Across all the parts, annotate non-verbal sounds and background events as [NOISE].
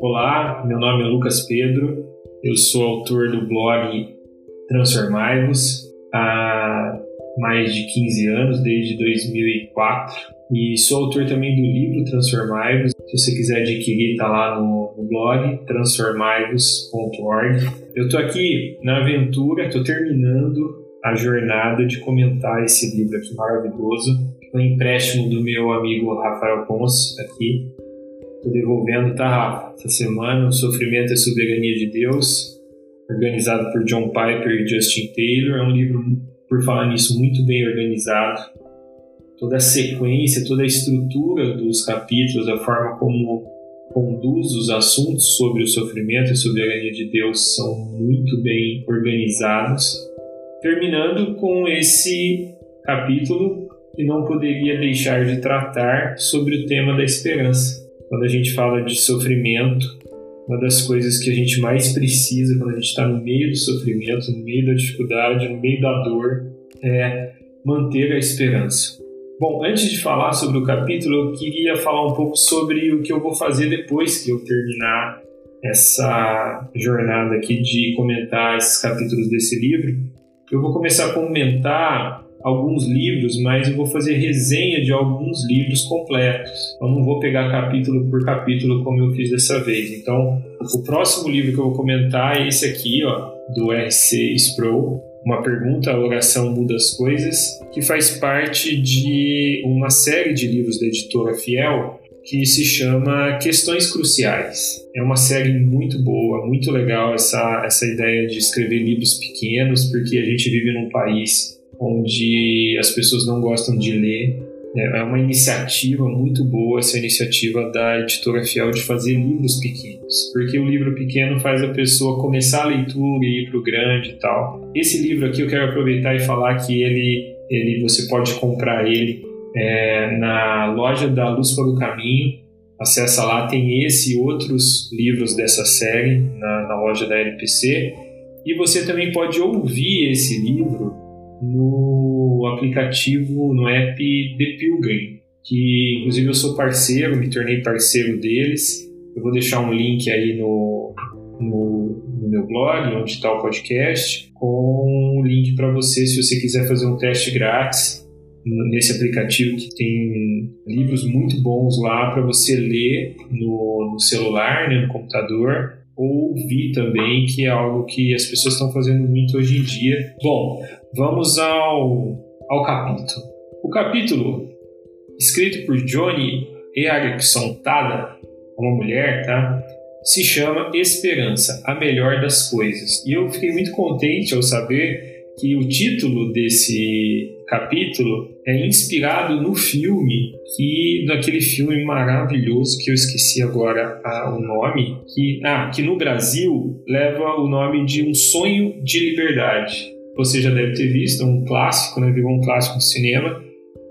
Olá, meu nome é Lucas Pedro, eu sou autor do blog Transformai-vos há mais de 15 anos, desde 2004, e sou autor também do livro Transformai-vos. Se você quiser adquirir, está lá no, no blog transformaivos.org. Eu estou aqui na aventura, estou terminando a jornada de comentar esse livro aqui maravilhoso, um empréstimo do meu amigo Rafael Ponce aqui, Estou devolvendo, tá, Rafa? Essa semana, O Sofrimento e a Soberania de Deus, organizado por John Piper e Justin Taylor. É um livro, por falar nisso, muito bem organizado. Toda a sequência, toda a estrutura dos capítulos, a forma como conduz os assuntos sobre o sofrimento e soberania de Deus são muito bem organizados. Terminando com esse capítulo que não poderia deixar de tratar sobre o tema da esperança quando a gente fala de sofrimento, uma das coisas que a gente mais precisa quando a gente está no meio do sofrimento, no meio da dificuldade, no meio da dor, é manter a esperança. Bom, antes de falar sobre o capítulo, eu queria falar um pouco sobre o que eu vou fazer depois que eu terminar essa jornada aqui de comentar esses capítulos desse livro. Eu vou começar a comentar alguns livros, mas eu vou fazer resenha de alguns livros completos. Eu não vou pegar capítulo por capítulo como eu fiz dessa vez. Então, o próximo livro que eu vou comentar é esse aqui, ó, do R.C. Sproul, uma pergunta, a oração muda as coisas, que faz parte de uma série de livros da editora Fiel que se chama Questões Cruciais. É uma série muito boa, muito legal essa, essa ideia de escrever livros pequenos, porque a gente vive num país onde as pessoas não gostam de ler. É, é uma iniciativa muito boa essa iniciativa da editora Fiel de fazer livros pequenos, porque o livro pequeno faz a pessoa começar a leitura e ir para o grande e tal. Esse livro aqui eu quero aproveitar e falar que ele, ele você pode comprar ele é, na loja da Luz para o Caminho. Acessa lá, tem esse e outros livros dessa série na, na loja da LPC. E você também pode ouvir esse livro no aplicativo, no app The Pilgrim, que inclusive eu sou parceiro, me tornei parceiro deles. Eu vou deixar um link aí no, no, no meu blog, onde está o podcast, com um link para você se você quiser fazer um teste grátis nesse aplicativo que tem livros muito bons lá para você ler no, no celular, né, no computador, ouvir também, que é algo que as pessoas estão fazendo muito hoje em dia. Bom, vamos ao, ao capítulo. O capítulo, escrito por Johnny Erickson Tada, uma mulher, tá? Se chama Esperança, a melhor das coisas. E eu fiquei muito contente ao saber que o título desse capítulo é inspirado no filme que daquele filme maravilhoso que eu esqueci agora ah, o nome que ah, que no Brasil leva o nome de Um Sonho de Liberdade. Você já deve ter visto, é um clássico, né? Virou um clássico do cinema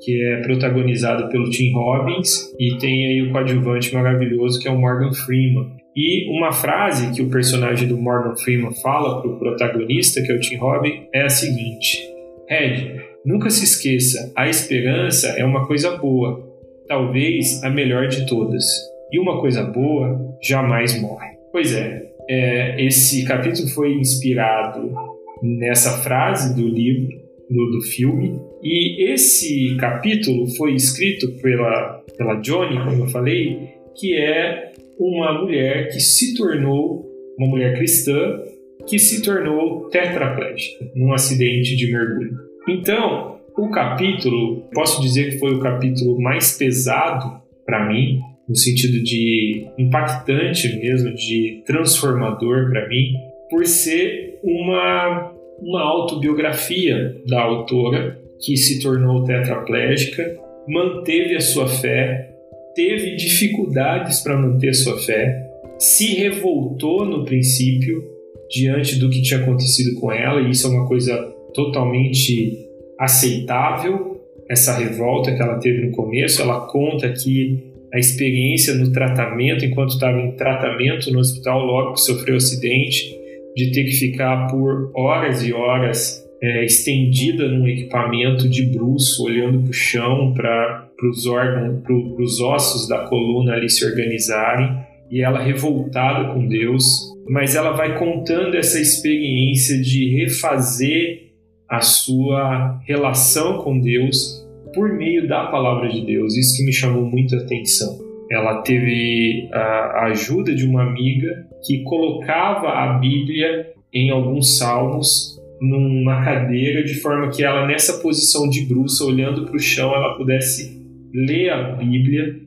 que é protagonizado pelo Tim Robbins e tem aí o coadjuvante maravilhoso que é o Morgan Freeman. E uma frase que o personagem do Morgan Freeman fala para o protagonista, que é o Tim Robbins, é a seguinte: Red, nunca se esqueça, a esperança é uma coisa boa, talvez a melhor de todas. E uma coisa boa jamais morre. Pois é, é esse capítulo foi inspirado nessa frase do livro, do, do filme, e esse capítulo foi escrito pela, pela Johnny, como eu falei, que é uma mulher que se tornou, uma mulher cristã, que se tornou tetraplégica num acidente de mergulho. Então, o capítulo, posso dizer que foi o capítulo mais pesado para mim, no sentido de impactante mesmo, de transformador para mim, por ser uma, uma autobiografia da autora que se tornou tetraplégica, manteve a sua fé, teve dificuldades para manter sua fé, se revoltou no princípio diante do que tinha acontecido com ela, e isso é uma coisa totalmente aceitável, essa revolta que ela teve no começo. Ela conta que a experiência no tratamento, enquanto estava em tratamento no hospital, logo que sofreu acidente, de ter que ficar por horas e horas é, estendida num equipamento de bruço, olhando para o chão, para os órgãos, para os ossos da coluna ali se organizarem. e ela revoltada com Deus, mas ela vai contando essa experiência de refazer a sua relação com Deus por meio da palavra de Deus. Isso que me chamou muita atenção. Ela teve a ajuda de uma amiga que colocava a Bíblia em alguns salmos numa cadeira de forma que ela nessa posição de bruxa olhando para o chão ela pudesse ler a Bíblia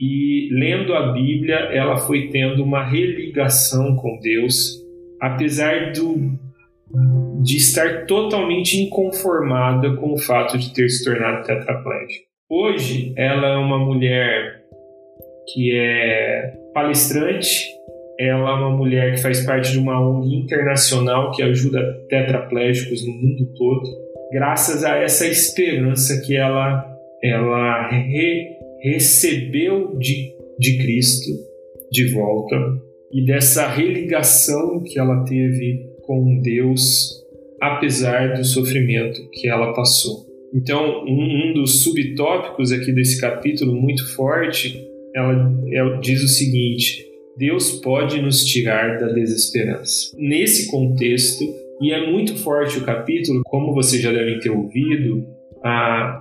e lendo a Bíblia ela foi tendo uma religação com Deus apesar do de estar totalmente inconformada com o fato de ter se tornado tetraplégica. Hoje ela é uma mulher que é palestrante, ela é uma mulher que faz parte de uma ONG internacional que ajuda tetraplégicos no mundo todo, graças a essa esperança que ela, ela re, recebeu de, de Cristo de volta e dessa religação que ela teve com Deus, apesar do sofrimento que ela passou. Então, um, um dos subtópicos aqui desse capítulo muito forte, ela, ela diz o seguinte: Deus pode nos tirar da desesperança. Nesse contexto, e é muito forte o capítulo, como vocês já devem ter ouvido,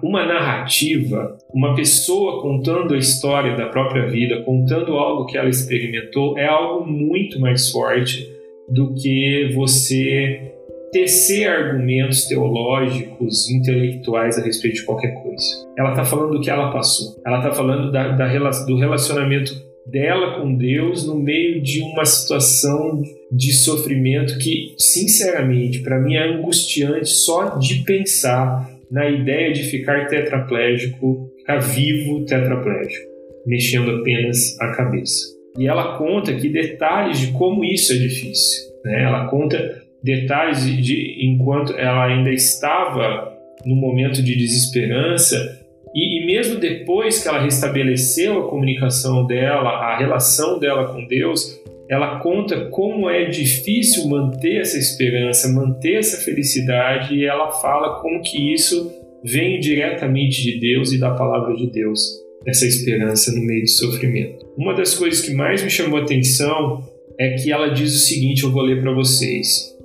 uma narrativa, uma pessoa contando a história da própria vida, contando algo que ela experimentou, é algo muito mais forte do que você tecer argumentos teológicos, intelectuais a respeito de qualquer coisa. Ela está falando do que ela passou. Ela está falando da, da, do relacionamento dela com Deus no meio de uma situação de sofrimento que, sinceramente, para mim é angustiante só de pensar na ideia de ficar tetraplégico, ficar vivo tetraplégico, mexendo apenas a cabeça. E ela conta aqui detalhes de como isso é difícil. Né? Ela conta detalhes de, de enquanto ela ainda estava no momento de desesperança e, e, mesmo depois que ela restabeleceu a comunicação dela, a relação dela com Deus, ela conta como é difícil manter essa esperança, manter essa felicidade, e ela fala como que isso vem diretamente de Deus e da palavra de Deus, essa esperança no meio do sofrimento. Uma das coisas que mais me chamou a atenção é que ela diz o seguinte: eu vou ler para vocês.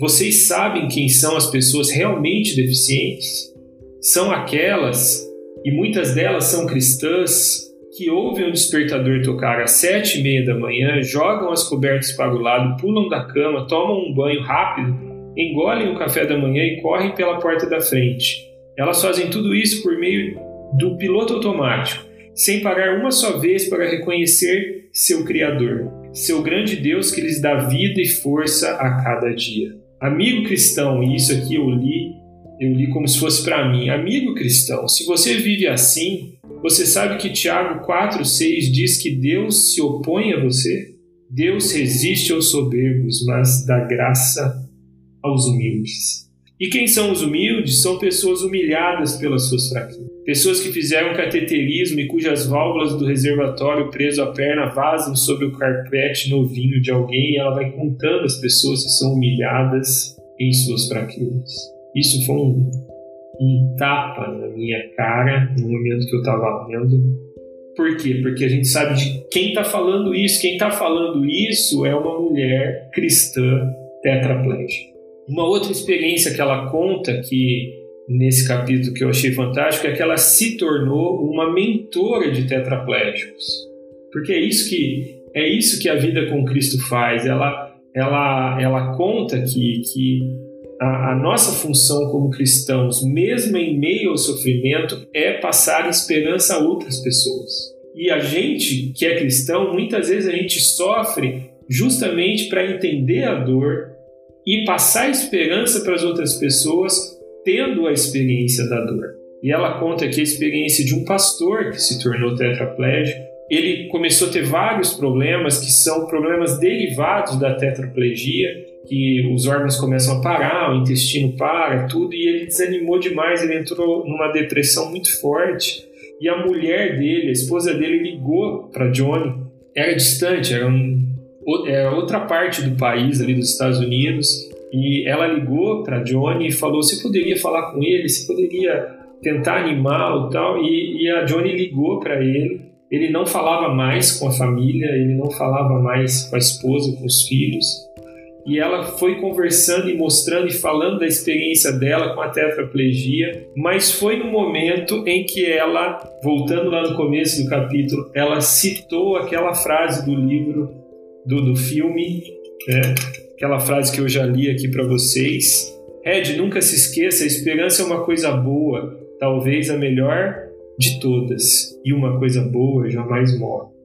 Vocês sabem quem são as pessoas realmente deficientes? São aquelas e muitas delas são cristãs que ouvem o despertador tocar às sete e meia da manhã, jogam as cobertas para o lado, pulam da cama, tomam um banho rápido, engolem o café da manhã e correm pela porta da frente. Elas fazem tudo isso por meio do piloto automático, sem parar uma só vez para reconhecer seu Criador, seu grande Deus que lhes dá vida e força a cada dia. Amigo cristão, e isso aqui eu li eu li como se fosse para mim. Amigo cristão, se você vive assim, você sabe que Tiago 4,6 diz que Deus se opõe a você? Deus resiste aos soberbos, mas dá graça aos humildes. E quem são os humildes? São pessoas humilhadas pelas suas fraquezas. Pessoas que fizeram cateterismo e cujas válvulas do reservatório preso à perna vazam sobre o carpete novinho de alguém e ela vai contando as pessoas que são humilhadas em suas fraquezas. Isso foi um, um tapa na minha cara no momento que eu estava lendo. Por quê? Porque a gente sabe de quem está falando isso. Quem está falando isso é uma mulher cristã tetraplégica. Uma outra experiência que ela conta que nesse capítulo que eu achei fantástico é que ela se tornou uma mentora de tetraplégicos. Porque é isso que é isso que a vida com Cristo faz. Ela ela ela conta que que a, a, nossa função como cristãos, mesmo em meio ao sofrimento, é passar esperança a outras pessoas. E a gente que é cristão, muitas vezes a gente sofre justamente para entender a dor e passar esperança para as outras pessoas, tendo a experiência da dor. E ela conta aqui a experiência de um pastor que se tornou tetraplégico. Ele começou a ter vários problemas que são problemas derivados da tetraplegia que os órgãos começam a parar, o intestino para, tudo, e ele desanimou demais, ele entrou numa depressão muito forte. E a mulher dele, a esposa dele, ligou para Johnny. Era distante, era, um, era outra parte do país, ali dos Estados Unidos. E ela ligou para Johnny e falou se poderia falar com ele, se poderia tentar animá-lo e tal. E a Johnny ligou para ele Ele não falava mais com a família, ele não falava mais com a esposa, com os filhos. E ela foi conversando e mostrando e falando da experiência dela com a tetraplegia, mas foi um momento em que ela, voltando lá no começo do capítulo, ela citou aquela frase do livro, do, do filme, né? aquela frase que eu já li aqui para vocês. Ed, nunca se esqueça, a esperança é uma coisa boa, talvez a melhor de todas, e uma coisa boa jamais morre.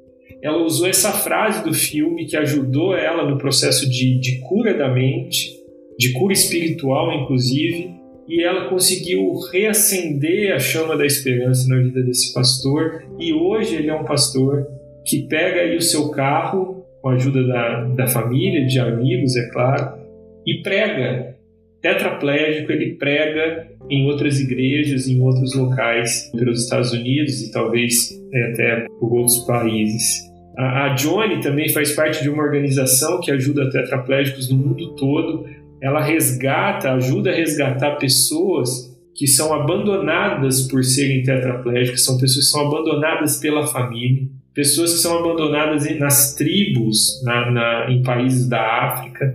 Ela usou essa frase do filme que ajudou ela no processo de, de cura da mente, de cura espiritual, inclusive, e ela conseguiu reacender a chama da esperança na vida desse pastor. E hoje ele é um pastor que pega aí o seu carro, com a ajuda da, da família, de amigos, é claro, e prega tetraplégico, ele prega em outras igrejas, em outros locais pelos Estados Unidos e talvez é, até por outros países. A, a Johnny também faz parte de uma organização que ajuda tetraplégicos no mundo todo. Ela resgata, ajuda a resgatar pessoas que são abandonadas por serem tetraplégicas, são pessoas que são abandonadas pela família, pessoas que são abandonadas nas tribos, na, na, em países da África,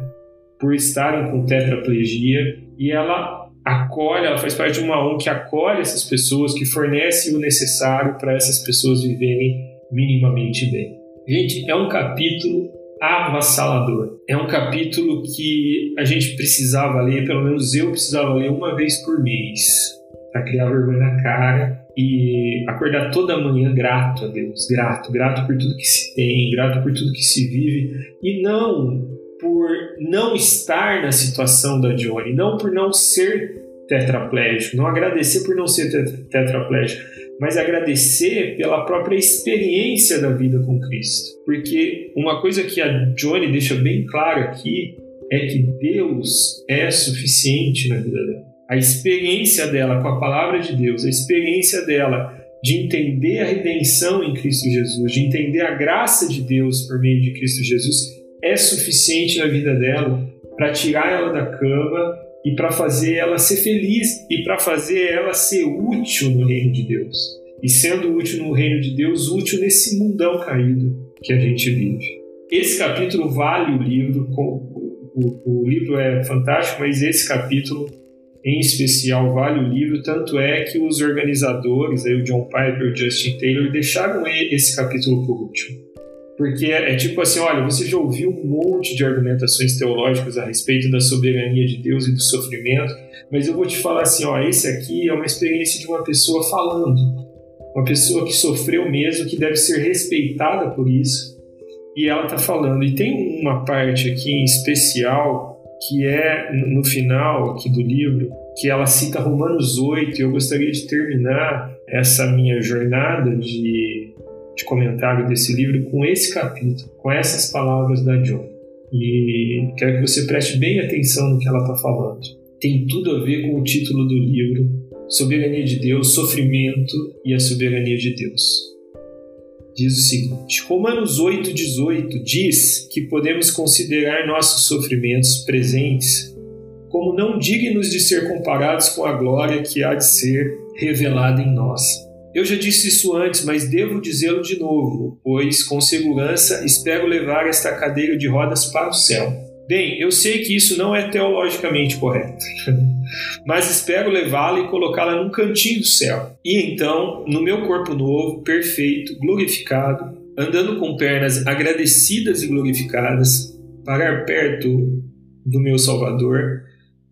por estarem com tetraplegia e ela acolhe, ela faz parte de uma ONG que acolhe essas pessoas, que fornece o necessário para essas pessoas viverem minimamente bem. Gente, é um capítulo avassalador. É um capítulo que a gente precisava ler, pelo menos eu precisava ler uma vez por mês, para criar vergonha na cara e acordar toda manhã grato a Deus, grato, grato por tudo que se tem, grato por tudo que se vive e não por não estar na situação da Johnny, não por não ser tetraplégico, não agradecer por não ser tetraplégico, mas agradecer pela própria experiência da vida com Cristo. Porque uma coisa que a Johnny deixa bem claro aqui é que Deus é suficiente na vida dela. A experiência dela com a palavra de Deus, a experiência dela de entender a redenção em Cristo Jesus, de entender a graça de Deus por meio de Cristo Jesus, é suficiente na vida dela para tirar ela da cama e para fazer ela ser feliz e para fazer ela ser útil no reino de Deus. E sendo útil no reino de Deus, útil nesse mundão caído que a gente vive. Esse capítulo vale o livro, o, o, o livro é fantástico, mas esse capítulo em especial vale o livro, tanto é que os organizadores, aí o John Piper e o Justin Taylor, deixaram esse capítulo por último. Porque é, é tipo assim, olha, você já ouviu um monte de argumentações teológicas a respeito da soberania de Deus e do sofrimento, mas eu vou te falar assim, ó, esse aqui é uma experiência de uma pessoa falando, uma pessoa que sofreu mesmo, que deve ser respeitada por isso, e ela está falando. E tem uma parte aqui em especial que é no final aqui do livro, que ela cita Romanos 8, e eu gostaria de terminar essa minha jornada de de comentário desse livro com esse capítulo, com essas palavras da John. E quero que você preste bem atenção no que ela está falando. Tem tudo a ver com o título do livro, Soberania de Deus, Sofrimento e a Soberania de Deus. Diz o seguinte: Romanos 8,18 diz que podemos considerar nossos sofrimentos presentes como não dignos de ser comparados com a glória que há de ser revelada em nós. Eu já disse isso antes, mas devo dizê-lo de novo, pois com segurança espero levar esta cadeira de rodas para o céu. Bem, eu sei que isso não é teologicamente correto, [LAUGHS] mas espero levá-la e colocá-la num cantinho do céu. E então, no meu corpo novo, perfeito, glorificado, andando com pernas agradecidas e glorificadas, parar perto do meu Salvador,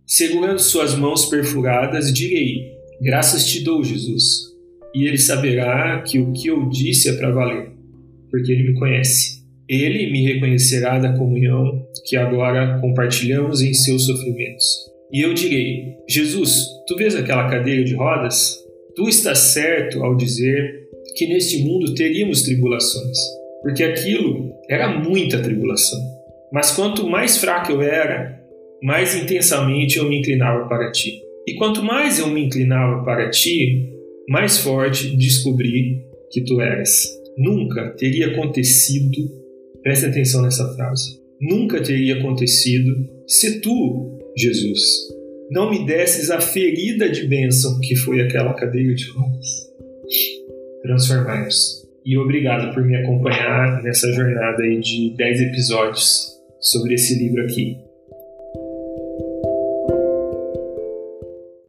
segurando suas mãos perfuradas, direi: Graças te dou, Jesus e ele saberá que o que eu disse é para valer, porque ele me conhece. Ele me reconhecerá da comunhão que agora compartilhamos em seus sofrimentos. E eu direi: Jesus, tu vês aquela cadeira de rodas? Tu estás certo ao dizer que neste mundo teríamos tribulações, porque aquilo era muita tribulação. Mas quanto mais fraco eu era, mais intensamente eu me inclinava para ti. E quanto mais eu me inclinava para ti, mais forte descobri que tu eras. Nunca teria acontecido, preste atenção nessa frase, nunca teria acontecido se tu, Jesus, não me desses a ferida de bênção que foi aquela cadeia de rodas. Transformai-nos. e obrigado por me acompanhar nessa jornada aí de 10 episódios sobre esse livro aqui.